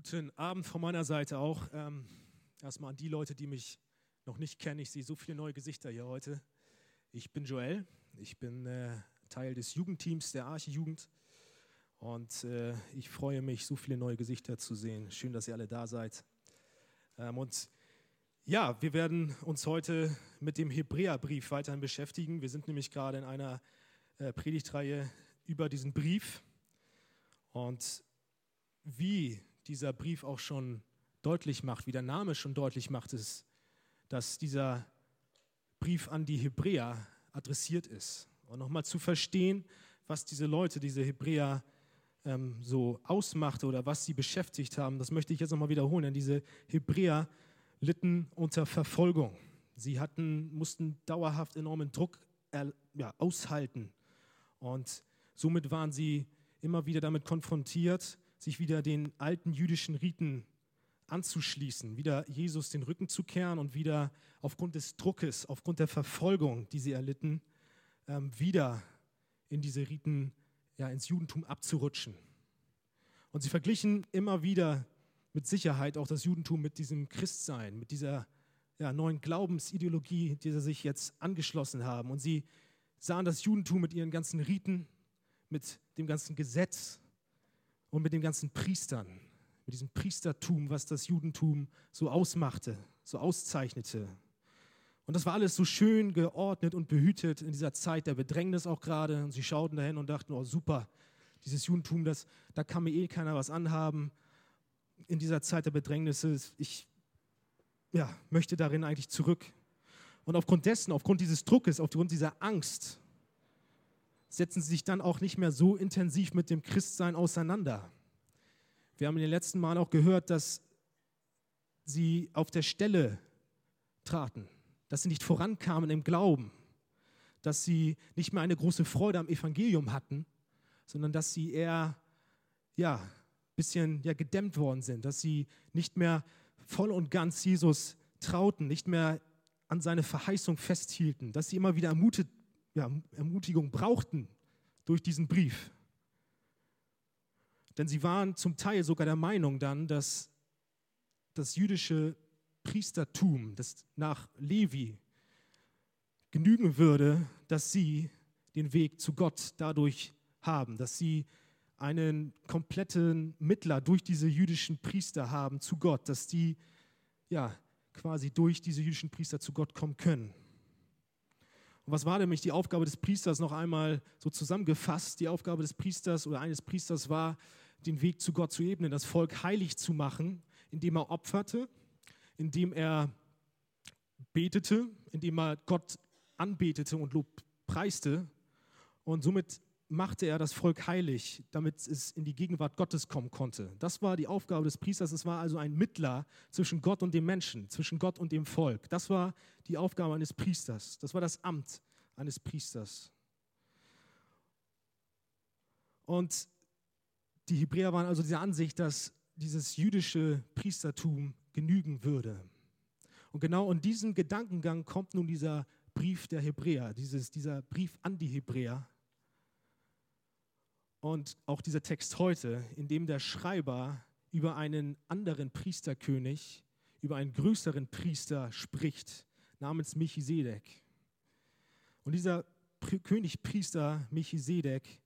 Guten Abend von meiner Seite auch. Ähm, erstmal an die Leute, die mich noch nicht kennen. Ich sehe so viele neue Gesichter hier heute. Ich bin Joel. Ich bin äh, Teil des Jugendteams der Arche-Jugend. Und äh, ich freue mich, so viele neue Gesichter zu sehen. Schön, dass ihr alle da seid. Ähm, und ja, wir werden uns heute mit dem Hebräerbrief weiterhin beschäftigen. Wir sind nämlich gerade in einer äh, Predigtreihe über diesen Brief. Und wie dieser Brief auch schon deutlich macht, wie der Name schon deutlich macht, ist, dass dieser Brief an die Hebräer adressiert ist. Und nochmal zu verstehen, was diese Leute, diese Hebräer ähm, so ausmachte oder was sie beschäftigt haben, das möchte ich jetzt nochmal wiederholen, denn diese Hebräer litten unter Verfolgung. Sie hatten, mussten dauerhaft enormen Druck ja, aushalten. Und somit waren sie immer wieder damit konfrontiert, sich wieder den alten jüdischen Riten anzuschließen, wieder Jesus den Rücken zu kehren und wieder aufgrund des Druckes, aufgrund der Verfolgung, die sie erlitten, ähm, wieder in diese Riten, ja, ins Judentum abzurutschen. Und sie verglichen immer wieder mit Sicherheit auch das Judentum mit diesem Christsein, mit dieser ja, neuen Glaubensideologie, die sie sich jetzt angeschlossen haben. Und sie sahen das Judentum mit ihren ganzen Riten, mit dem ganzen Gesetz, und mit den ganzen Priestern, mit diesem Priestertum, was das Judentum so ausmachte, so auszeichnete. Und das war alles so schön geordnet und behütet in dieser Zeit der Bedrängnis auch gerade. Und sie schauten dahin und dachten, oh super, dieses Judentum, das, da kann mir eh keiner was anhaben. In dieser Zeit der Bedrängnis, ich ja, möchte darin eigentlich zurück. Und aufgrund dessen, aufgrund dieses Druckes, aufgrund dieser Angst, setzen sie sich dann auch nicht mehr so intensiv mit dem Christsein auseinander. Wir haben in den letzten Malen auch gehört, dass sie auf der Stelle traten, dass sie nicht vorankamen im Glauben, dass sie nicht mehr eine große Freude am Evangelium hatten, sondern dass sie eher ja, ein bisschen ja, gedämmt worden sind, dass sie nicht mehr voll und ganz Jesus trauten, nicht mehr an seine Verheißung festhielten, dass sie immer wieder ermutigt ja, Ermutigung brauchten durch diesen Brief. Denn sie waren zum Teil sogar der Meinung dann, dass das jüdische Priestertum, das nach Levi genügen würde, dass sie den Weg zu Gott dadurch haben, dass sie einen kompletten Mittler durch diese jüdischen Priester haben zu Gott, dass die ja quasi durch diese jüdischen Priester zu Gott kommen können. Und was war nämlich die Aufgabe des Priesters noch einmal so zusammengefasst? Die Aufgabe des Priesters oder eines Priesters war, den Weg zu Gott zu ebnen, das Volk heilig zu machen, indem er opferte, indem er betete, indem er Gott anbetete und Lob preiste. Und somit machte er das Volk heilig, damit es in die Gegenwart Gottes kommen konnte. Das war die Aufgabe des Priesters. Es war also ein Mittler zwischen Gott und dem Menschen, zwischen Gott und dem Volk. Das war die Aufgabe eines Priesters. Das war das Amt eines Priesters. Und die Hebräer waren also dieser Ansicht, dass dieses jüdische Priestertum genügen würde. Und genau in diesem Gedankengang kommt nun dieser Brief der Hebräer, dieses, dieser Brief an die Hebräer, und auch dieser Text heute, in dem der Schreiber über einen anderen Priesterkönig, über einen größeren Priester spricht, namens Melchisedek. Und dieser König Priester Melchisedek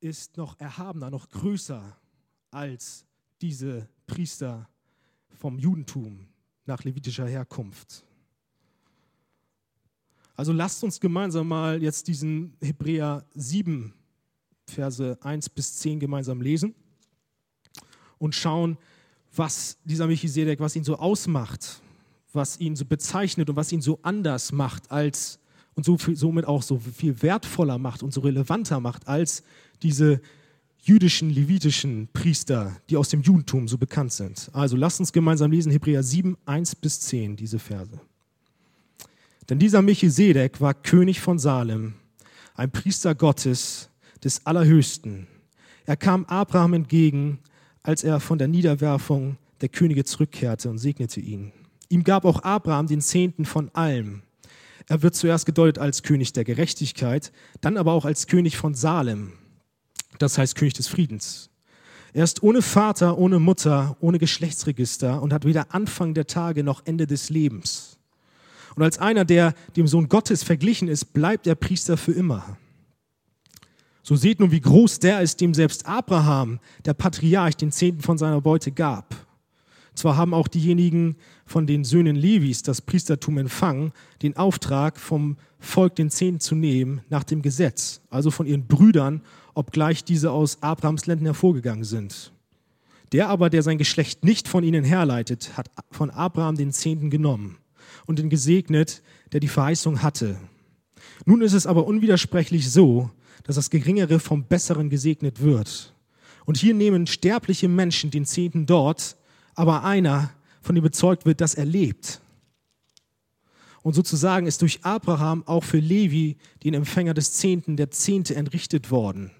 ist noch erhabener, noch größer als diese Priester vom Judentum nach levitischer Herkunft. Also lasst uns gemeinsam mal jetzt diesen Hebräer 7 Verse 1 bis 10 gemeinsam lesen und schauen, was dieser Melchisedek, was ihn so ausmacht, was ihn so bezeichnet und was ihn so anders macht als und so viel, somit auch so viel wertvoller macht und so relevanter macht als diese jüdischen, levitischen Priester, die aus dem Judentum so bekannt sind. Also lasst uns gemeinsam lesen Hebräer 7, 1 bis 10, diese Verse. Denn dieser Melchisedek war König von Salem, ein Priester Gottes, des Allerhöchsten. Er kam Abraham entgegen, als er von der Niederwerfung der Könige zurückkehrte und segnete ihn. Ihm gab auch Abraham den Zehnten von allem. Er wird zuerst gedeutet als König der Gerechtigkeit, dann aber auch als König von Salem, das heißt König des Friedens. Er ist ohne Vater, ohne Mutter, ohne Geschlechtsregister und hat weder Anfang der Tage noch Ende des Lebens. Und als einer, der dem Sohn Gottes verglichen ist, bleibt er Priester für immer. So seht nun, wie groß der ist, dem selbst Abraham, der Patriarch, den Zehnten von seiner Beute gab. Zwar haben auch diejenigen von den Söhnen Levis das Priestertum empfangen, den Auftrag vom Volk den Zehnten zu nehmen nach dem Gesetz, also von ihren Brüdern, obgleich diese aus Abrahams Ländern hervorgegangen sind. Der aber, der sein Geschlecht nicht von ihnen herleitet, hat von Abraham den Zehnten genommen und den gesegnet, der die Verheißung hatte. Nun ist es aber unwidersprechlich so, dass das Geringere vom Besseren gesegnet wird. Und hier nehmen sterbliche Menschen den Zehnten dort, aber einer, von dem bezeugt wird, dass er lebt. Und sozusagen ist durch Abraham auch für Levi, den Empfänger des Zehnten, der Zehnte entrichtet worden.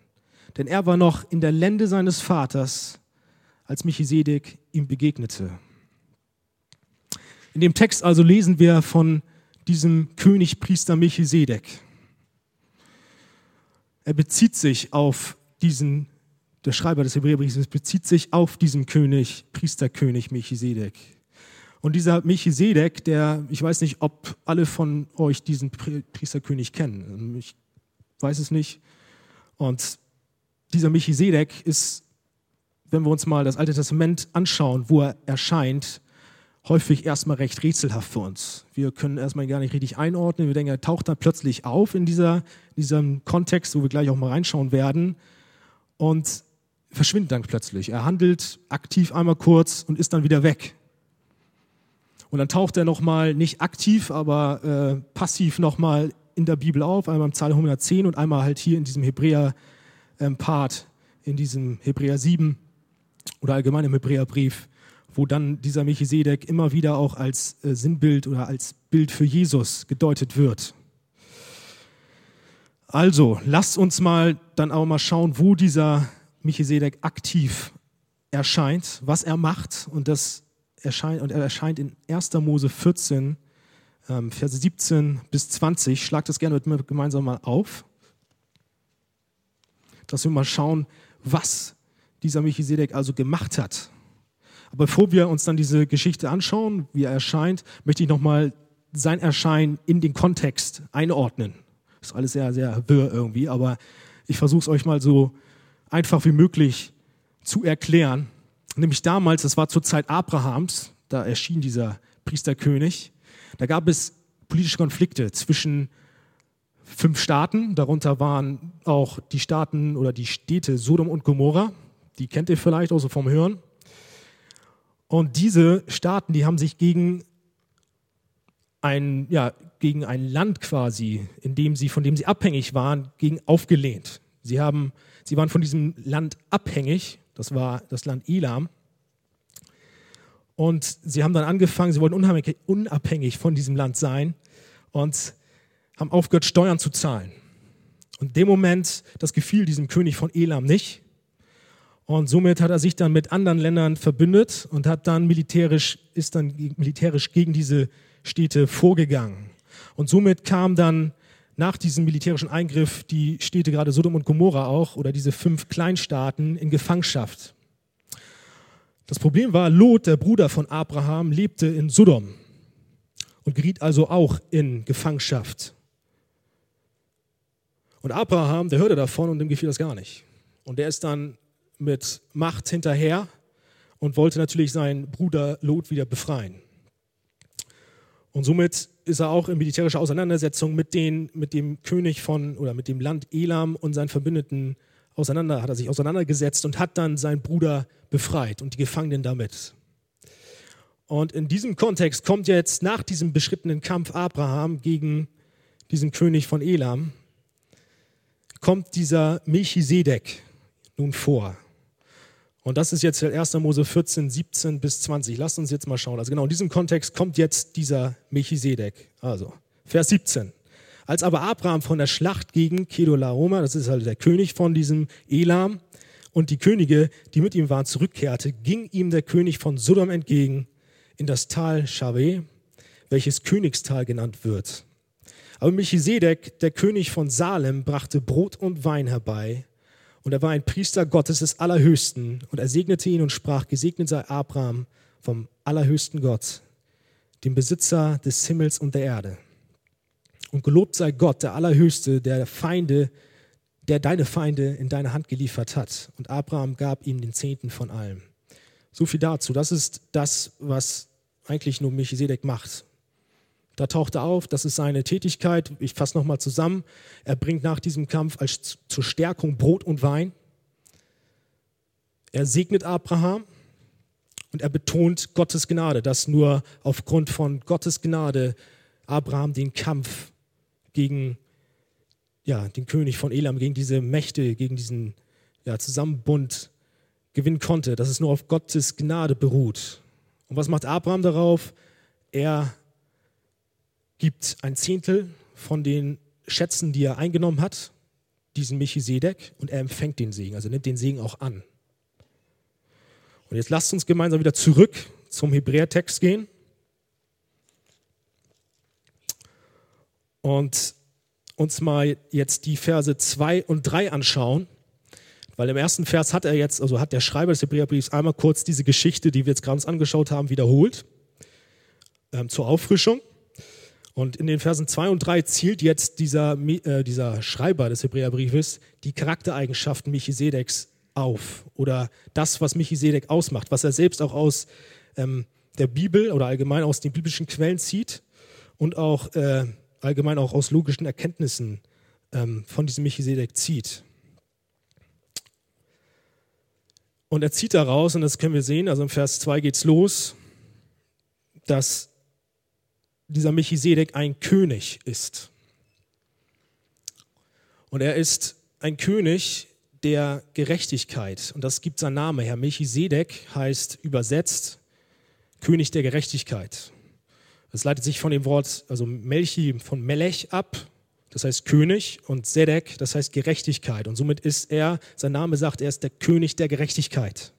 Denn er war noch in der Lände seines Vaters, als Michisedek ihm begegnete. In dem Text also lesen wir von diesem König Priester Melchisedek. Er bezieht sich auf diesen der Schreiber des Hebräerbriefs bezieht sich auf diesen König, Priesterkönig Melchisedek. Und dieser Melchisedek, der, ich weiß nicht, ob alle von euch diesen Priesterkönig kennen. Ich weiß es nicht. Und dieser Melchisedek ist, wenn wir uns mal das Alte Testament anschauen, wo er erscheint, häufig erstmal recht rätselhaft für uns. Wir können erstmal gar nicht richtig einordnen. Wir denken, er taucht dann plötzlich auf in dieser, diesem Kontext, wo wir gleich auch mal reinschauen werden. Und verschwindet dann plötzlich. Er handelt aktiv einmal kurz und ist dann wieder weg. Und dann taucht er nochmal nicht aktiv, aber äh, passiv nochmal in der Bibel auf, einmal im Psalm 110 und einmal halt hier in diesem Hebräer-Part, ähm, in diesem Hebräer 7 oder allgemein im Hebräerbrief, wo dann dieser Melchisedek immer wieder auch als äh, Sinnbild oder als Bild für Jesus gedeutet wird. Also, lasst uns mal dann auch mal schauen, wo dieser Melchisedek aktiv erscheint, was er macht. Und, das erscheint, und er erscheint in 1. Mose 14, ähm, Verse 17 bis 20. Schlag das gerne mit mir gemeinsam mal auf, dass wir mal schauen, was dieser Melchisedek also gemacht hat. Aber bevor wir uns dann diese Geschichte anschauen, wie er erscheint, möchte ich nochmal sein Erscheinen in den Kontext einordnen. Ist alles sehr, sehr wirr irgendwie, aber ich versuche es euch mal so einfach wie möglich zu erklären. Nämlich damals, das war zur Zeit Abrahams, da erschien dieser Priesterkönig, da gab es politische Konflikte zwischen fünf Staaten, darunter waren auch die Staaten oder die Städte Sodom und Gomorra, die kennt ihr vielleicht auch so vom Hören. Und diese Staaten, die haben sich gegen ein, ja, gegen ein Land quasi, in dem sie, von dem sie abhängig waren, gegen aufgelehnt. Sie haben Sie waren von diesem Land abhängig, das war das Land Elam. Und sie haben dann angefangen, sie wollten unabhängig von diesem Land sein und haben aufgehört, Steuern zu zahlen. Und in dem Moment, das gefiel diesem König von Elam nicht. Und somit hat er sich dann mit anderen Ländern verbündet und hat dann militärisch, ist dann militärisch gegen diese Städte vorgegangen. Und somit kam dann nach diesem militärischen Eingriff die Städte gerade Sodom und Gomorra auch oder diese fünf Kleinstaaten in Gefangenschaft. Das Problem war, Lot, der Bruder von Abraham, lebte in Sodom und geriet also auch in Gefangenschaft. Und Abraham, der hörte davon und dem gefiel das gar nicht. Und der ist dann mit Macht hinterher und wollte natürlich seinen Bruder Lot wieder befreien. Und somit ist er auch in militärischer Auseinandersetzung mit, den, mit dem König von oder mit dem Land Elam und seinen Verbündeten auseinander, hat er sich auseinandergesetzt und hat dann seinen Bruder befreit und die Gefangenen damit. Und in diesem Kontext kommt jetzt nach diesem beschrittenen Kampf Abraham gegen diesen König von Elam, kommt dieser Melchisedek nun vor. Und das ist jetzt 1. Mose 14, 17 bis 20. Lasst uns jetzt mal schauen. Also genau in diesem Kontext kommt jetzt dieser Melchisedek. Also, Vers 17. Als aber Abraham von der Schlacht gegen Kedolaoma, das ist halt der König von diesem Elam, und die Könige, die mit ihm waren, zurückkehrte, ging ihm der König von Sodom entgegen in das Tal Shaveh, welches Königstal genannt wird. Aber Melchisedek, der König von Salem, brachte Brot und Wein herbei Und er war ein Priester Gottes des Allerhöchsten. Und er segnete ihn und sprach, gesegnet sei Abraham vom Allerhöchsten Gott, dem Besitzer des Himmels und der Erde. Und gelobt sei Gott, der Allerhöchste, der Feinde, der deine Feinde in deine Hand geliefert hat. Und Abraham gab ihm den Zehnten von allem. So viel dazu. Das ist das, was eigentlich nur Melchisedek macht. Da taucht er auf, das ist seine Tätigkeit. Ich fasse nochmal zusammen. Er bringt nach diesem Kampf als zur Stärkung Brot und Wein. Er segnet Abraham und er betont Gottes Gnade, dass nur aufgrund von Gottes Gnade Abraham den Kampf gegen ja, den König von Elam, gegen diese Mächte, gegen diesen ja, Zusammenbund gewinnen konnte, dass es nur auf Gottes Gnade beruht. Und was macht Abraham darauf? Er gibt ein Zehntel von den Schätzen, die er eingenommen hat, diesen Melchisedek, und er empfängt den Segen, also nimmt den Segen auch an. Und jetzt lasst uns gemeinsam wieder zurück zum Hebräertext gehen. Und uns mal jetzt die Verse 2 und 3 anschauen. Weil im ersten Vers hat er jetzt, also hat der Schreiber des Hebräerbriefs einmal kurz diese Geschichte, die wir jetzt gerade uns angeschaut haben, wiederholt ähm, zur Auffrischung. Und in den Versen 2 und 3 zielt jetzt dieser, äh, dieser Schreiber des Hebräerbriefes die Charaktereigenschaften Melchisedeks auf oder das, was Melchisedek ausmacht, was er selbst auch aus ähm, der Bibel oder allgemein aus den biblischen Quellen zieht und auch äh, allgemein auch aus logischen Erkenntnissen ähm, von diesem Melchisedek zieht. Und er zieht daraus, und das können wir sehen, also im Vers 2 geht es los, dass dieser Melchisedek ein König ist. Und er ist ein König der Gerechtigkeit. Und das gibt sein Name her. Melchisedek heißt übersetzt König der Gerechtigkeit. Das leitet sich von dem Wort, also Melchi von Melech ab, das heißt König, und Sedek, das heißt Gerechtigkeit. Und somit ist er, sein Name sagt, er ist der König der Gerechtigkeit.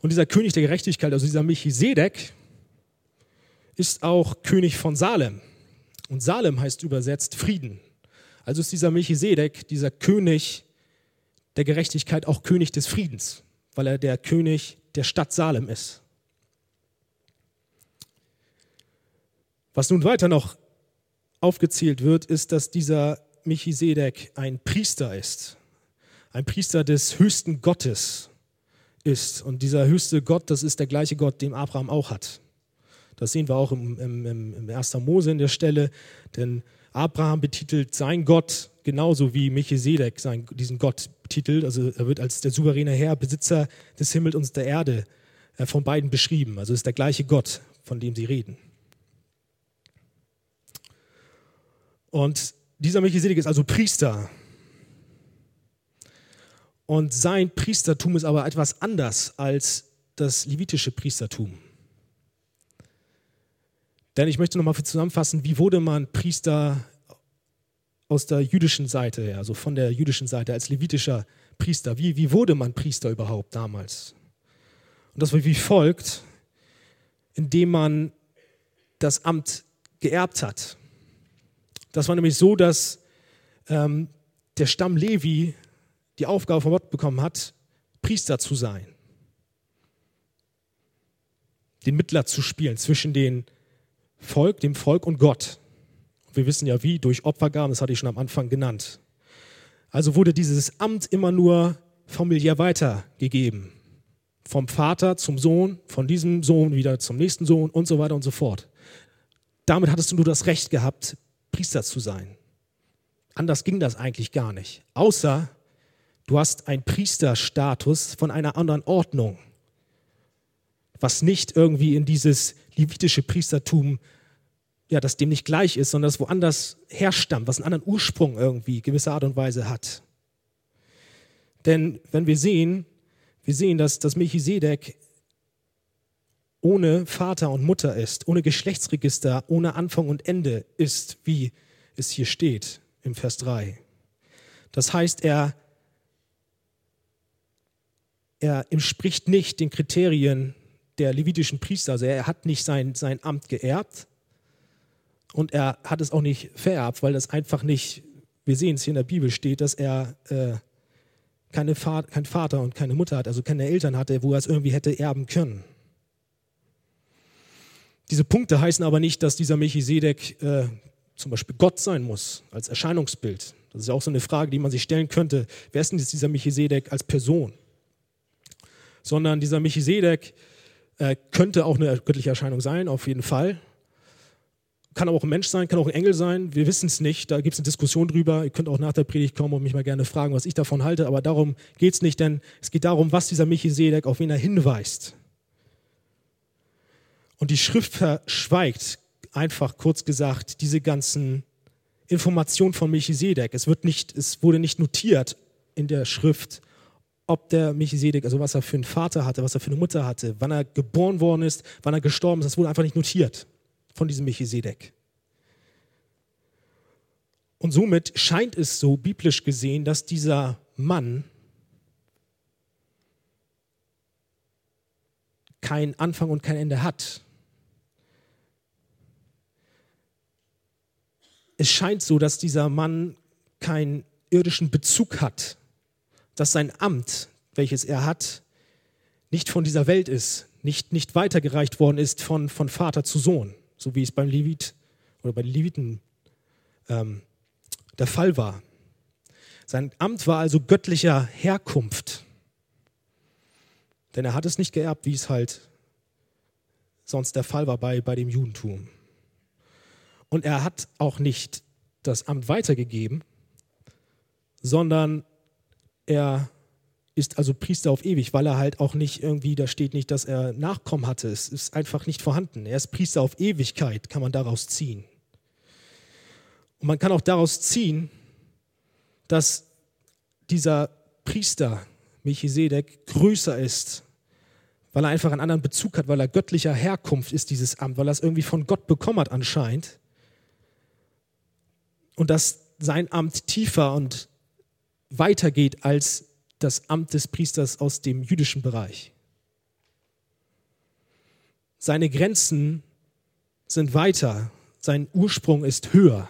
Und dieser König der Gerechtigkeit, also dieser Melchisedek, ist auch König von Salem. Und Salem heißt übersetzt Frieden. Also ist dieser Melchisedek, dieser König der Gerechtigkeit, auch König des Friedens, weil er der König der Stadt Salem ist. Was nun weiter noch aufgezählt wird, ist, dass dieser Melchisedek ein Priester ist, ein Priester des höchsten Gottes ist. Und dieser höchste Gott, das ist der gleiche Gott, den Abraham auch hat. Das sehen wir auch im, im, im 1. Mose in der Stelle, denn Abraham betitelt sein Gott genauso wie Melchisedek sein, diesen Gott betitelt. Also er wird als der souveräne Herr, Besitzer des Himmels und der Erde äh, von beiden beschrieben. Also ist der gleiche Gott, von dem sie reden. Und dieser Melchisedek ist also Priester. Und sein Priestertum ist aber etwas anders als das levitische Priestertum. Denn ich möchte nochmal zusammenfassen, wie wurde man Priester aus der jüdischen Seite also von der jüdischen Seite als levitischer Priester? Wie, wie wurde man Priester überhaupt damals? Und das war wie folgt, indem man das Amt geerbt hat. Das war nämlich so, dass ähm, der Stamm Levi die Aufgabe von Gott bekommen hat, Priester zu sein. Den Mittler zu spielen zwischen den Volk, dem Volk und Gott. Wir wissen ja wie, durch Opfergaben, das hatte ich schon am Anfang genannt. Also wurde dieses Amt immer nur familiär weitergegeben. Vom Vater zum Sohn, von diesem Sohn wieder zum nächsten Sohn und so weiter und so fort. Damit hattest du nur das Recht gehabt, Priester zu sein. Anders ging das eigentlich gar nicht. Außer du hast einen Priesterstatus von einer anderen Ordnung, was nicht irgendwie in dieses levitische Priestertum, ja, das dem nicht gleich ist, sondern das woanders herstammt, was einen anderen Ursprung irgendwie gewisser Art und Weise hat. Denn wenn wir sehen, wir sehen, dass das Melchisedek ohne Vater und Mutter ist, ohne Geschlechtsregister, ohne Anfang und Ende ist, wie es hier steht im Vers 3. Das heißt, er, er entspricht nicht den Kriterien der levitischen Priester. Also er hat nicht sein, sein Amt geerbt und er hat es auch nicht vererbt, weil das einfach nicht, wir sehen es hier in der Bibel steht, dass er äh, keine Vater, kein Vater und keine Mutter hat, also keine Eltern hatte, wo er es irgendwie hätte erben können. Diese Punkte heißen aber nicht, dass dieser Melchisedek äh, zum Beispiel Gott sein muss, als Erscheinungsbild. Das ist ja auch so eine Frage, die man sich stellen könnte. Wer ist denn jetzt dieser Melchisedek als Person? Sondern dieser Melchisedek äh, könnte auch eine göttliche Erscheinung sein, auf jeden Fall. Kann aber auch ein Mensch sein, kann auch ein Engel sein. Wir wissen es nicht. Da gibt es eine Diskussion drüber. Ihr könnt auch nach der Predigt kommen und mich mal gerne fragen, was ich davon halte. Aber darum geht es nicht, denn es geht darum, was dieser Melchisedek, auf wen er hinweist. Und die Schrift verschweigt einfach kurz gesagt diese ganzen Informationen von Melchisedek. Es, wird nicht, es wurde nicht notiert in der Schrift, ob der Melchisedek, also was er für einen Vater hatte, was er für eine Mutter hatte, wann er geboren worden ist, wann er gestorben ist. Das wurde einfach nicht notiert von diesem Melchisedek. Und somit scheint es so, biblisch gesehen, dass dieser Mann kein Anfang und kein Ende hat. es scheint so, dass dieser Mann keinen irdischen Bezug hat, dass sein Amt, welches er hat, nicht von dieser Welt ist, nicht, nicht weitergereicht worden ist von, von Vater zu Sohn, so wie es beim Levit oder bei den Leviten ähm, der Fall war. Sein Amt war also göttlicher Herkunft, denn er hat es nicht geerbt, wie es halt sonst der Fall war bei, bei dem Judentum. Und er hat auch nicht das Amt weitergegeben, sondern er ist also Priester auf ewig, weil er halt auch nicht irgendwie, da steht nicht, dass er Nachkommen hatte. Es ist einfach nicht vorhanden. Er ist Priester auf Ewigkeit, kann man daraus ziehen. Und man kann auch daraus ziehen, dass dieser Priester Melchisedek größer ist, weil er einfach einen anderen Bezug hat, weil er göttlicher Herkunft ist, dieses Amt, weil er es irgendwie von Gott bekommen hat anscheinend und dass sein Amt tiefer und weiter geht als das Amt des Priesters aus dem jüdischen Bereich. Seine Grenzen sind weiter, sein Ursprung ist höher.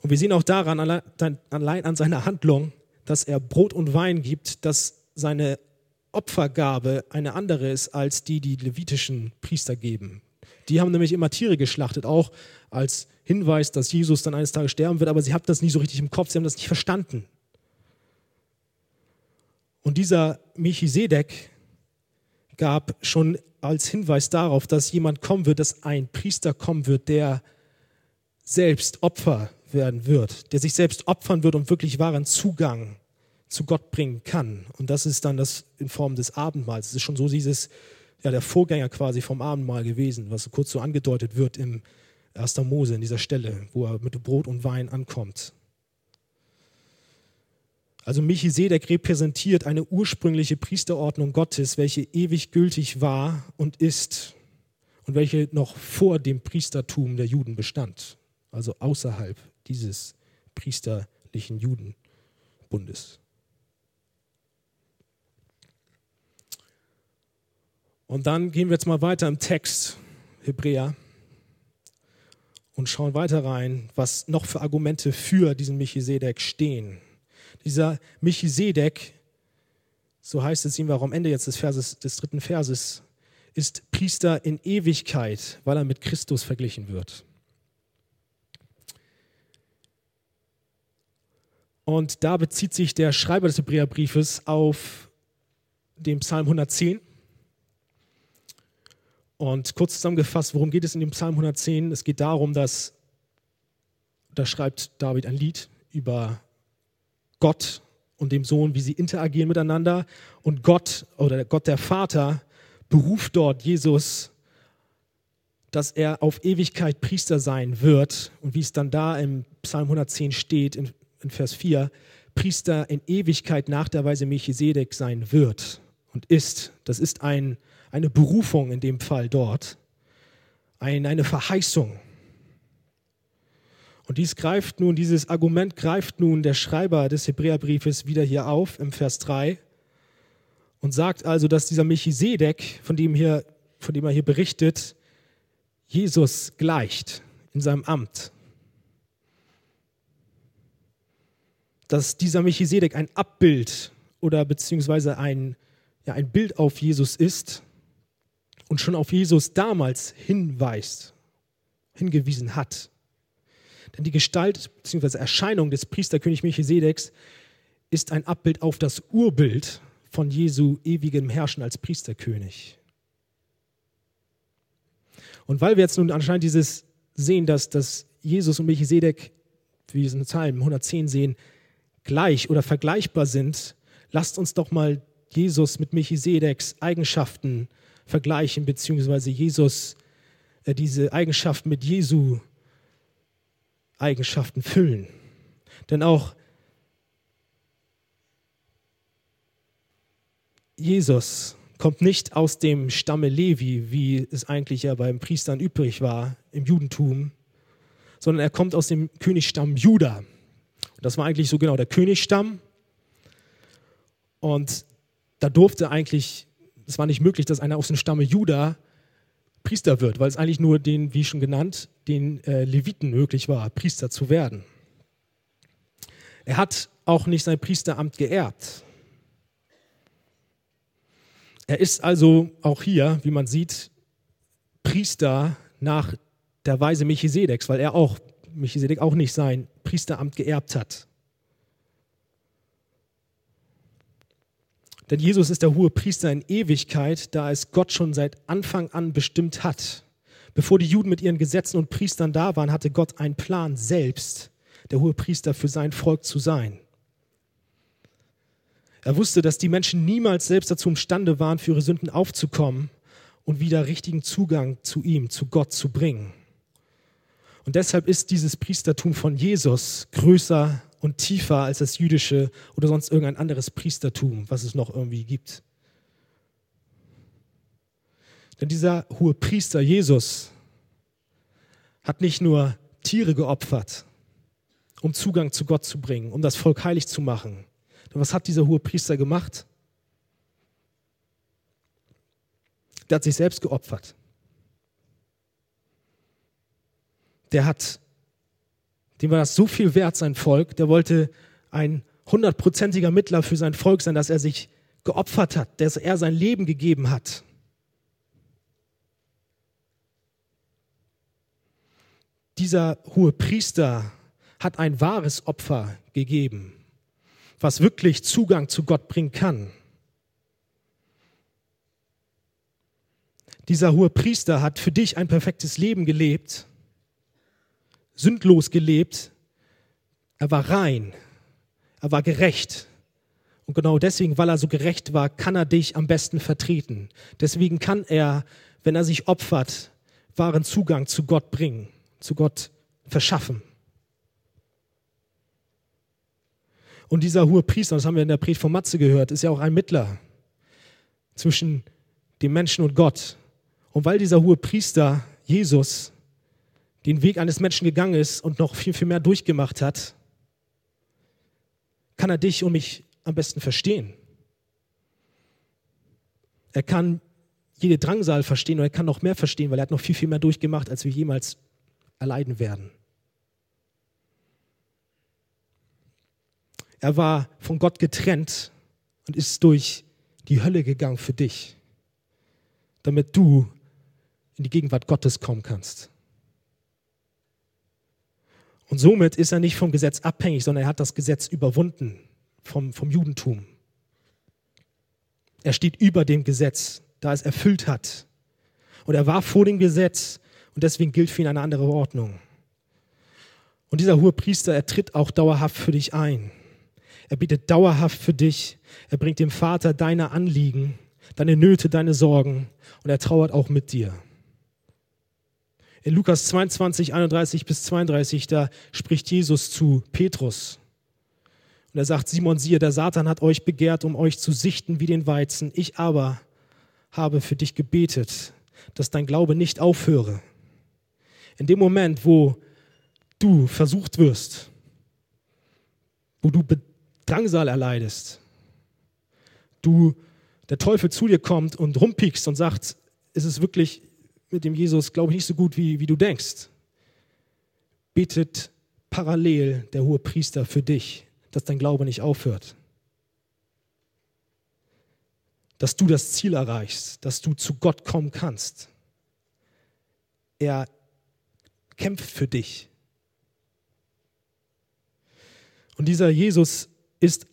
Und wir sehen auch daran, allein an seiner Handlung, dass er Brot und Wein gibt, dass seine Opfergabe eine andere ist als die, die levitischen Priester geben. Die haben nämlich immer Tiere geschlachtet, auch als Hinweis, dass Jesus dann eines Tages sterben wird, aber sie haben das nie so richtig im Kopf, sie haben das nicht verstanden. Und dieser Melchisedek gab schon als Hinweis darauf, dass jemand kommen wird, dass ein Priester kommen wird, der selbst Opfer werden wird, der sich selbst opfern wird und wirklich wahren Zugang zu Gott bringen kann. Und das ist dann das in Form des Abendmahls. Es ist schon so dieses ja, der Vorgänger quasi vom Abendmahl gewesen, was kurz so angedeutet wird im 1. Mose, in dieser Stelle, wo er mit Brot und Wein ankommt. Also Melchisedek repräsentiert eine ursprüngliche Priesterordnung Gottes, welche ewig gültig war und ist und welche noch vor dem Priestertum der Juden bestand, also außerhalb dieses priesterlichen Judenbundes. Und dann gehen wir jetzt mal weiter im Text, Hebräer, und schauen weiter rein, was noch für Argumente für diesen Melchisedek stehen. Dieser Melchisedek, so heißt es, wir auch am Ende jetzt des, Verses, des dritten Verses, ist Priester in Ewigkeit, weil er mit Christus verglichen wird. Und da bezieht sich der Schreiber des Hebräerbriefes auf den Psalm 110. Und kurz zusammengefasst, worum geht es in dem Psalm 110? Es geht darum, dass da schreibt David ein Lied über Gott und dem Sohn, wie sie interagieren miteinander. Und Gott oder Gott der Vater beruft dort Jesus, dass er auf Ewigkeit Priester sein wird. Und wie es dann da im Psalm 110 steht, in, in Vers 4, Priester in Ewigkeit nach der Weise Melchisedek sein wird und ist. Das ist ein eine Berufung in dem Fall dort, ein, eine Verheißung. Und dies greift nun, dieses Argument greift nun der Schreiber des Hebräerbriefes wieder hier auf im Vers 3 und sagt also, dass dieser Melchisedek, von dem, hier, von dem er hier berichtet, Jesus gleicht in seinem Amt. dass dieser Melchisedek ein Abbild oder beziehungsweise ein, ja, ein Bild auf Jesus ist und schon auf Jesus damals hinweist, hingewiesen hat. Denn die Gestalt bzw. Erscheinung des Priesterkönig Melchisedeks ist ein Abbild auf das Urbild von Jesu ewigem Herrschen als Priesterkönig. Und weil wir jetzt nun anscheinend dieses sehen, dass, dass Jesus und Melchisedek, wie wir es in Psalm 110 sehen, gleich oder vergleichbar sind, lasst uns doch mal Jesus mit Melchisedeks Eigenschaften vergleichen, beziehungsweise Jesus äh, diese Eigenschaften mit Jesu Eigenschaften füllen. Denn auch Jesus kommt nicht aus dem Stamme Levi, wie es eigentlich ja beim Priestern übrig war im Judentum, sondern er kommt aus dem Königsstamm Juda. Das war eigentlich so genau der Königsstamm. Und da durfte eigentlich, es war nicht möglich, dass einer aus dem Stamme Juda Priester wird, weil es eigentlich nur den, wie schon genannt, den äh, Leviten möglich war, Priester zu werden. Er hat auch nicht sein Priesteramt geerbt. Er ist also auch hier, wie man sieht, Priester nach der Weise Melchisedeks, weil er auch, Melchisedek auch nicht sein Priesteramt geerbt hat. Denn Jesus ist der hohe Priester in Ewigkeit, da es Gott schon seit Anfang an bestimmt hat. Bevor die Juden mit ihren Gesetzen und Priestern da waren, hatte Gott einen Plan selbst, der hohe Priester für sein Volk zu sein. Er wusste, dass die Menschen niemals selbst dazu imstande waren, für ihre Sünden aufzukommen und wieder richtigen Zugang zu ihm, zu Gott zu bringen. Und deshalb ist dieses Priestertum von Jesus größer und tiefer als das jüdische oder sonst irgendein anderes Priestertum, was es noch irgendwie gibt. Denn dieser hohe Priester Jesus hat nicht nur Tiere geopfert, um Zugang zu Gott zu bringen, um das Volk heilig zu machen, was hat dieser hohe Priester gemacht? Der hat sich selbst geopfert. Der hat, dem war das so viel wert, sein Volk, der wollte ein hundertprozentiger Mittler für sein Volk sein, dass er sich geopfert hat, dass er sein Leben gegeben hat. Dieser hohe Priester hat ein wahres Opfer gegeben was wirklich Zugang zu Gott bringen kann. Dieser hohe Priester hat für dich ein perfektes Leben gelebt, sündlos gelebt. Er war rein, er war gerecht. Und genau deswegen, weil er so gerecht war, kann er dich am besten vertreten. Deswegen kann er, wenn er sich opfert, wahren Zugang zu Gott bringen, zu Gott verschaffen. Und dieser hohe Priester, das haben wir in der Predigt von Matze gehört, ist ja auch ein Mittler zwischen dem Menschen und Gott. Und weil dieser hohe Priester, Jesus, den Weg eines Menschen gegangen ist und noch viel, viel mehr durchgemacht hat, kann er dich und mich am besten verstehen. Er kann jede Drangsal verstehen und er kann noch mehr verstehen, weil er hat noch viel, viel mehr durchgemacht, als wir jemals erleiden werden. Er war von Gott getrennt und ist durch die Hölle gegangen für dich, damit du in die Gegenwart Gottes kommen kannst. Und somit ist er nicht vom Gesetz abhängig, sondern er hat das Gesetz überwunden vom, vom Judentum. Er steht über dem Gesetz, da es erfüllt hat. Und er war vor dem Gesetz und deswegen gilt für ihn eine andere Ordnung. Und dieser hohe Priester, er tritt auch dauerhaft für dich ein. Er bietet dauerhaft für dich. Er bringt dem Vater deine Anliegen, deine Nöte, deine Sorgen und er trauert auch mit dir. In Lukas 22, 31 bis 32, da spricht Jesus zu Petrus. Und er sagt, Simon, siehe, der Satan hat euch begehrt, um euch zu sichten wie den Weizen. Ich aber habe für dich gebetet, dass dein Glaube nicht aufhöre. In dem Moment, wo du versucht wirst, wo du Drangsal erleidest, du, der Teufel zu dir kommt und rumpiekst und sagt, ist es wirklich mit dem Jesus, glaube ich, nicht so gut, wie, wie du denkst, betet parallel der hohe Priester für dich, dass dein Glaube nicht aufhört. Dass du das Ziel erreichst, dass du zu Gott kommen kannst. Er kämpft für dich. Und dieser Jesus ist,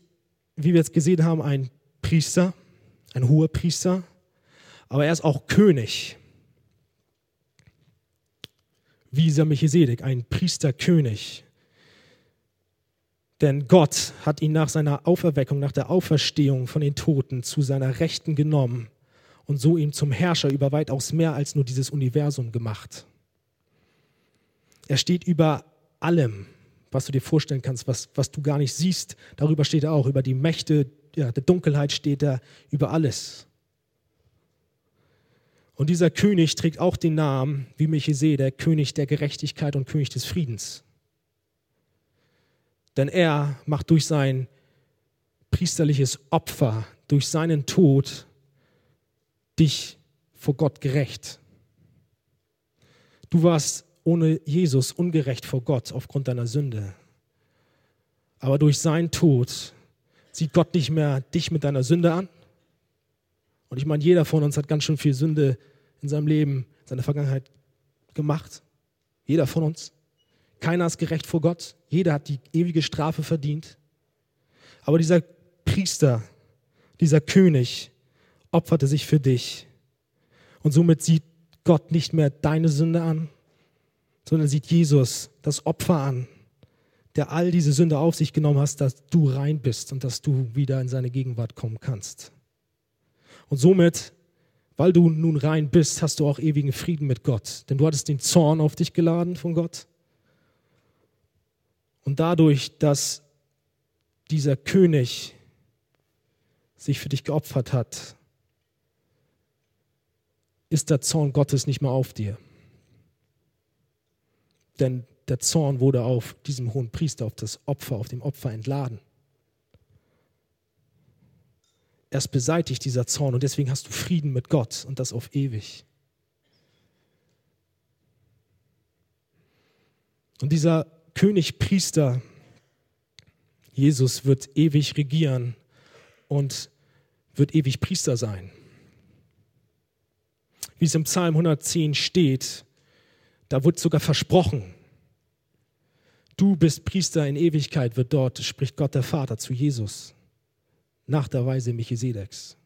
wie wir jetzt gesehen haben, ein Priester, ein hoher Priester, aber er ist auch König. Wie dieser Melchisedek, ein Priesterkönig. Denn Gott hat ihn nach seiner Auferweckung, nach der Auferstehung von den Toten zu seiner Rechten genommen und so ihm zum Herrscher über weitaus mehr als nur dieses Universum gemacht. Er steht über allem, was du dir vorstellen kannst, was, was du gar nicht siehst. Darüber steht er auch. Über die Mächte ja, der Dunkelheit steht er über alles. Und dieser König trägt auch den Namen, wie mich hier sehe, der König der Gerechtigkeit und König des Friedens. Denn er macht durch sein priesterliches Opfer, durch seinen Tod dich vor Gott gerecht. Du warst ohne Jesus ungerecht vor Gott aufgrund deiner Sünde. Aber durch seinen Tod sieht Gott nicht mehr dich mit deiner Sünde an. Und ich meine, jeder von uns hat ganz schön viel Sünde in seinem Leben, in seiner Vergangenheit gemacht. Jeder von uns. Keiner ist gerecht vor Gott. Jeder hat die ewige Strafe verdient. Aber dieser Priester, dieser König opferte sich für dich. Und somit sieht Gott nicht mehr deine Sünde an, sondern sieht Jesus das Opfer an, der all diese Sünde auf sich genommen hat, dass du rein bist und dass du wieder in seine Gegenwart kommen kannst. Und somit, weil du nun rein bist, hast du auch ewigen Frieden mit Gott. Denn du hattest den Zorn auf dich geladen von Gott. Und dadurch, dass dieser König sich für dich geopfert hat, ist der Zorn Gottes nicht mehr auf dir. Denn der Zorn wurde auf diesem hohen Priester, auf das Opfer, auf dem Opfer entladen. Erst beseitigt dieser Zorn und deswegen hast du Frieden mit Gott und das auf ewig. Und dieser König Priester, Jesus, wird ewig regieren und wird ewig Priester sein. Wie es im Psalm 110 steht, da wird sogar versprochen, du bist Priester in Ewigkeit, wird dort, spricht Gott der Vater zu Jesus, nach der Weise Melchisedeks.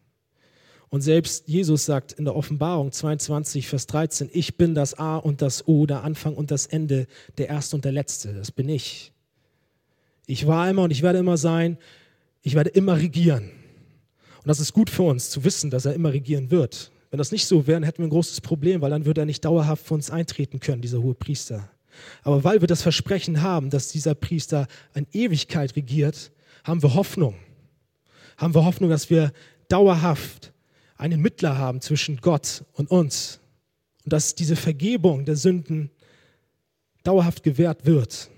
Und selbst Jesus sagt in der Offenbarung 22, Vers 13, ich bin das A und das O, der Anfang und das Ende, der Erste und der Letzte, das bin ich. Ich war immer und ich werde immer sein, ich werde immer regieren. Und das ist gut für uns zu wissen, dass er immer regieren wird. Wenn das nicht so wäre, hätten wir ein großes Problem, weil dann würde er nicht dauerhaft für uns eintreten können, dieser hohe Priester. Aber weil wir das Versprechen haben, dass dieser Priester an Ewigkeit regiert, haben wir Hoffnung. Haben wir Hoffnung, dass wir dauerhaft einen Mittler haben zwischen Gott und uns. Und dass diese Vergebung der Sünden dauerhaft gewährt wird.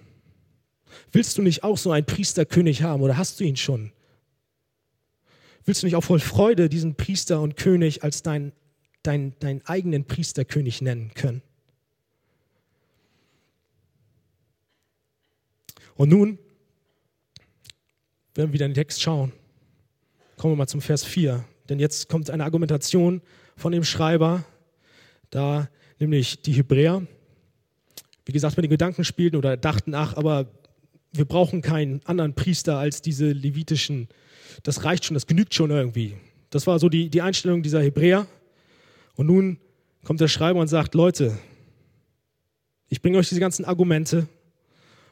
Willst du nicht auch so einen Priesterkönig haben oder hast du ihn schon? Willst du nicht auch voll Freude diesen Priester und König als dein deinen, deinen eigenen Priesterkönig nennen können. Und nun, wenn wir wieder in den Text schauen, kommen wir mal zum Vers 4. Denn jetzt kommt eine Argumentation von dem Schreiber, da nämlich die Hebräer, wie gesagt, mit den Gedanken spielten oder dachten, ach, aber wir brauchen keinen anderen Priester als diese levitischen, das reicht schon, das genügt schon irgendwie. Das war so die, die Einstellung dieser Hebräer. Und nun kommt der Schreiber und sagt, Leute, ich bringe euch diese ganzen Argumente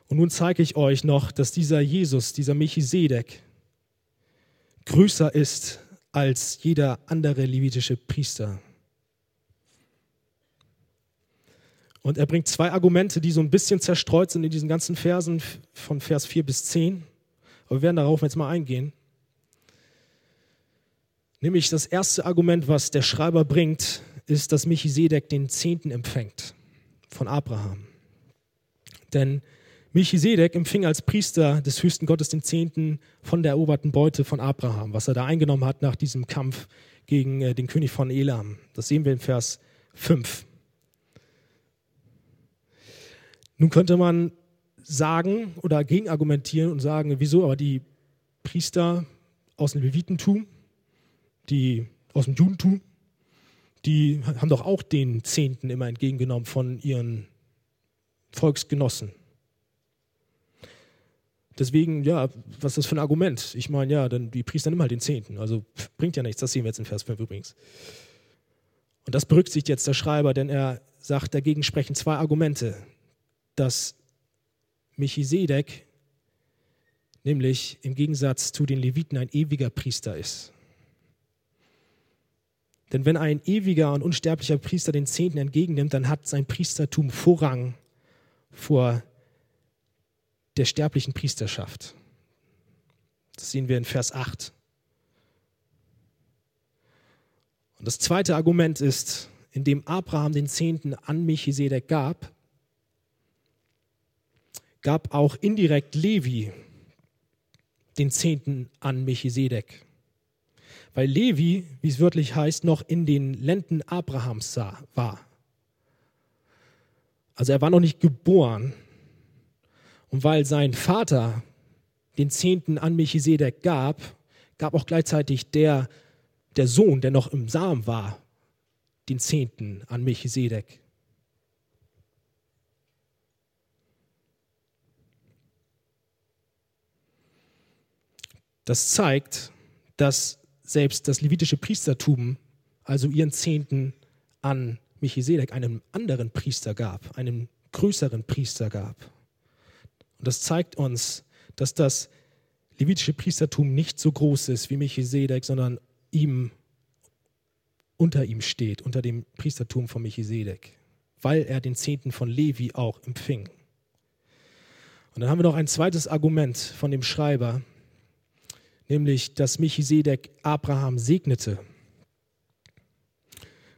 und nun zeige ich euch noch, dass dieser Jesus, dieser Melchisedek, größer ist als jeder andere levitische Priester. Und er bringt zwei Argumente, die so ein bisschen zerstreut sind in diesen ganzen Versen von Vers 4 bis 10. Aber wir werden darauf jetzt mal eingehen. Nämlich das erste Argument, was der Schreiber bringt, ist, dass Melchisedek den Zehnten empfängt von Abraham. Denn Melchisedek empfing als Priester des höchsten Gottes den Zehnten von der eroberten Beute von Abraham, was er da eingenommen hat nach diesem Kampf gegen äh, den König von Elam. Das sehen wir in Vers 5. Nun könnte man sagen oder gegenargumentieren und sagen, wieso, aber die Priester aus dem Levitentum, die aus dem Judentum, die haben doch auch den Zehnten immer entgegengenommen von ihren Volksgenossen. Deswegen, ja, was ist das für ein Argument? Ich meine, ja, dann die Priester nehmen halt den Zehnten. Also bringt ja nichts. Das sehen wir jetzt in Vers 5 übrigens. Und das berücksichtigt jetzt der Schreiber, denn er sagt, dagegen sprechen zwei Argumente. Dass Melchisedek nämlich im Gegensatz zu den Leviten ein ewiger Priester ist. Denn wenn ein ewiger und unsterblicher Priester den Zehnten entgegennimmt, dann hat sein Priestertum Vorrang vor der sterblichen Priesterschaft. Das sehen wir in Vers 8. Und das zweite Argument ist, indem Abraham den Zehnten an Melchisedek gab, gab auch indirekt Levi den Zehnten an Melchisedek. Weil Levi, wie es wörtlich heißt, noch in den Lenden Abrahams war. Also er war noch nicht geboren, und weil sein Vater den Zehnten an Melchisedek gab, gab auch gleichzeitig der, der Sohn, der noch im Samen war, den Zehnten an Melchisedek. Das zeigt, dass selbst das levitische Priestertum, also ihren Zehnten an Melchisedek, einem anderen Priester gab, einem größeren Priester gab. Und das zeigt uns, dass das levitische Priestertum nicht so groß ist wie Melchisedek, sondern ihm unter ihm steht, unter dem Priestertum von Melchisedek, weil er den Zehnten von Levi auch empfing. Und dann haben wir noch ein zweites Argument von dem Schreiber, nämlich, dass Melchisedek Abraham segnete.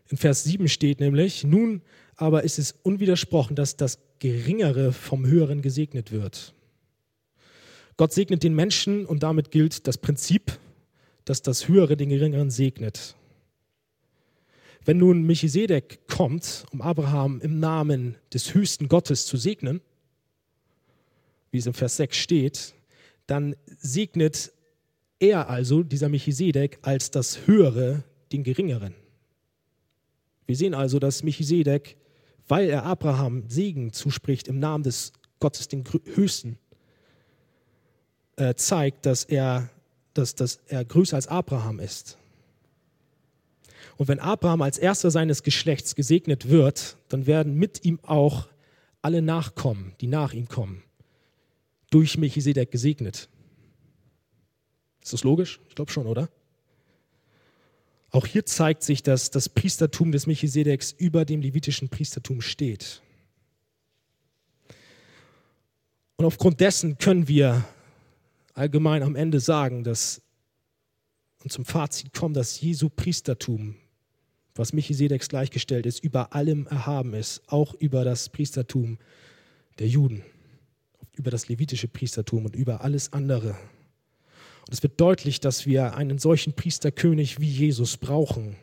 In Vers 7 steht nämlich, nun aber ist es unwidersprochen, dass das Geringere vom Höheren gesegnet wird. Gott segnet den Menschen und damit gilt das Prinzip, dass das Höhere den Geringeren segnet. Wenn nun Melchisedek kommt, um Abraham im Namen des höchsten Gottes zu segnen, wie es im Vers 6 steht, dann segnet er also, dieser Melchisedek, als das Höhere den Geringeren. Wir sehen also, dass Melchisedek weil er Abraham Segen zuspricht im Namen des Gottes, den Höchsten, äh, zeigt, dass er, dass, dass er größer als Abraham ist. Und wenn Abraham als erster seines Geschlechts gesegnet wird, dann werden mit ihm auch alle Nachkommen, die nach ihm kommen, durch Melchisedek gesegnet. Ist das logisch? Ich glaube schon, oder? Auch hier zeigt sich, dass das Priestertum des Melchisedeks über dem levitischen Priestertum steht. Und aufgrund dessen können wir allgemein am Ende sagen, dass und zum Fazit kommen, dass Jesu Priestertum, was Melchisedeks gleichgestellt ist, über allem erhaben ist, auch über das Priestertum der Juden, über das levitische Priestertum und über alles andere. Und es wird deutlich, dass wir einen solchen Priesterkönig wie Jesus brauchen.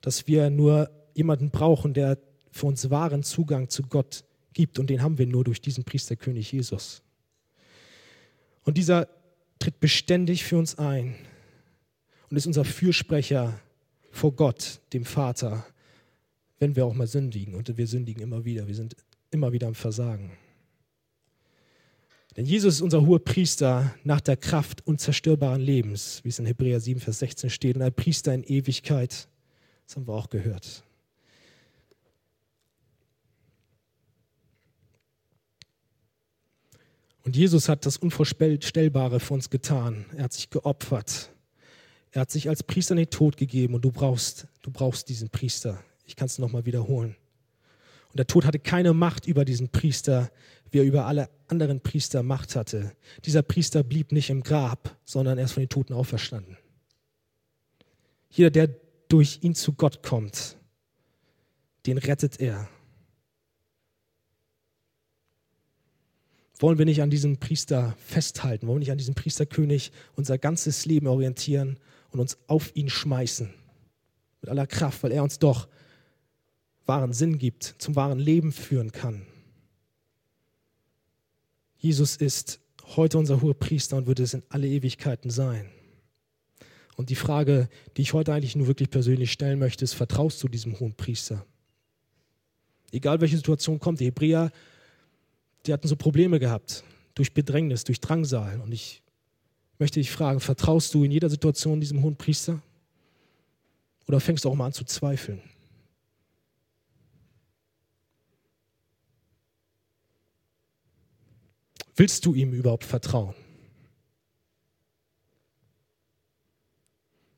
Dass wir nur jemanden brauchen, der für uns wahren Zugang zu Gott gibt. Und den haben wir nur durch diesen Priesterkönig Jesus. Und dieser tritt beständig für uns ein und ist unser Fürsprecher vor Gott, dem Vater, wenn wir auch mal sündigen. Und wir sündigen immer wieder. Wir sind immer wieder am Versagen. Denn Jesus ist unser hoher Priester nach der Kraft unzerstörbaren Lebens, wie es in Hebräer 7, Vers 16 steht, und ein Priester in Ewigkeit. Das haben wir auch gehört. Und Jesus hat das Unvorstellbare für uns getan. Er hat sich geopfert. Er hat sich als Priester in den Tod gegeben und du brauchst, du brauchst diesen Priester. Ich kann es nochmal wiederholen. Und der Tod hatte keine Macht über diesen Priester, wie er über alle anderen Priester Macht hatte. Dieser Priester blieb nicht im Grab, sondern er ist von den Toten auferstanden. Jeder, der durch ihn zu Gott kommt, den rettet er. Wollen wir nicht an diesem Priester festhalten? Wollen wir nicht an diesem Priesterkönig unser ganzes Leben orientieren und uns auf ihn schmeißen? Mit aller Kraft, weil er uns doch wahren Sinn gibt, zum wahren Leben führen kann. Jesus ist heute unser hoher Priester und wird es in alle Ewigkeiten sein. Und die Frage, die ich heute eigentlich nur wirklich persönlich stellen möchte, ist, vertraust du diesem hohen Priester? Egal welche Situation kommt, die Hebräer, die hatten so Probleme gehabt, durch Bedrängnis, durch Drangsal. Und ich möchte dich fragen, vertraust du in jeder Situation diesem hohen Priester? Oder fängst du auch mal an zu zweifeln? Willst du ihm überhaupt vertrauen?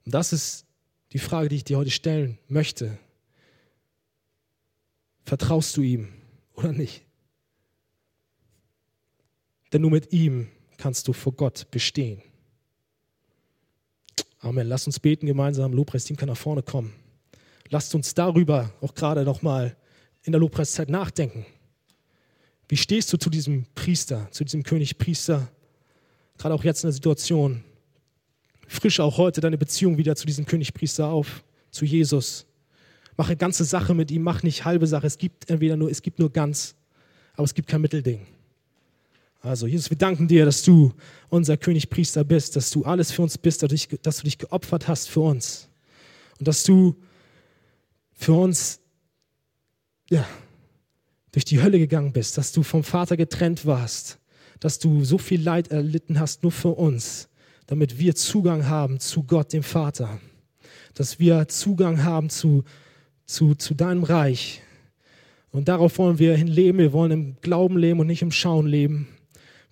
Und das ist die Frage, die ich dir heute stellen möchte. Vertraust du ihm oder nicht? Denn nur mit ihm kannst du vor Gott bestehen. Amen. Lass uns beten gemeinsam. Lobpreisteam kann nach vorne kommen. Lasst uns darüber auch gerade nochmal in der Lobpreiszeit nachdenken. Wie stehst du zu diesem Priester, zu diesem König Priester? Gerade auch jetzt in der Situation. Frische auch heute deine Beziehung wieder zu diesem König Priester auf, zu Jesus. Mach eine ganze Sache mit ihm, mach nicht halbe Sache. Es gibt entweder nur, es gibt nur ganz, aber es gibt kein Mittelding. Also, Jesus, wir danken dir, dass du unser Königpriester bist, dass du alles für uns bist, dass du dich geopfert hast für uns. Und dass du für uns ja, durch die Hölle gegangen bist, dass du vom Vater getrennt warst, dass du so viel Leid erlitten hast, nur für uns, damit wir Zugang haben zu Gott, dem Vater, dass wir Zugang haben zu, zu, zu deinem Reich. Und darauf wollen wir hin leben. Wir wollen im Glauben leben und nicht im Schauen leben.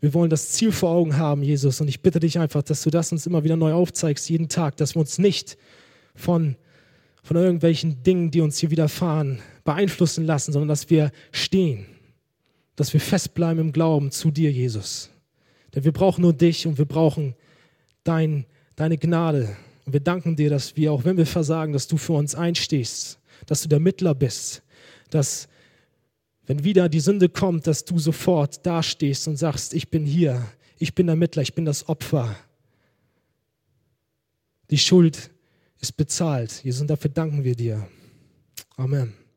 Wir wollen das Ziel vor Augen haben, Jesus. Und ich bitte dich einfach, dass du das uns immer wieder neu aufzeigst, jeden Tag, dass wir uns nicht von, von irgendwelchen Dingen, die uns hier widerfahren, beeinflussen lassen, sondern dass wir stehen, dass wir festbleiben im Glauben zu dir, Jesus. Denn wir brauchen nur dich und wir brauchen dein, deine Gnade. Und wir danken dir, dass wir, auch wenn wir versagen, dass du für uns einstehst, dass du der Mittler bist, dass wenn wieder die Sünde kommt, dass du sofort dastehst und sagst, ich bin hier, ich bin der Mittler, ich bin das Opfer. Die Schuld ist bezahlt. Jesus, und dafür danken wir dir. Amen.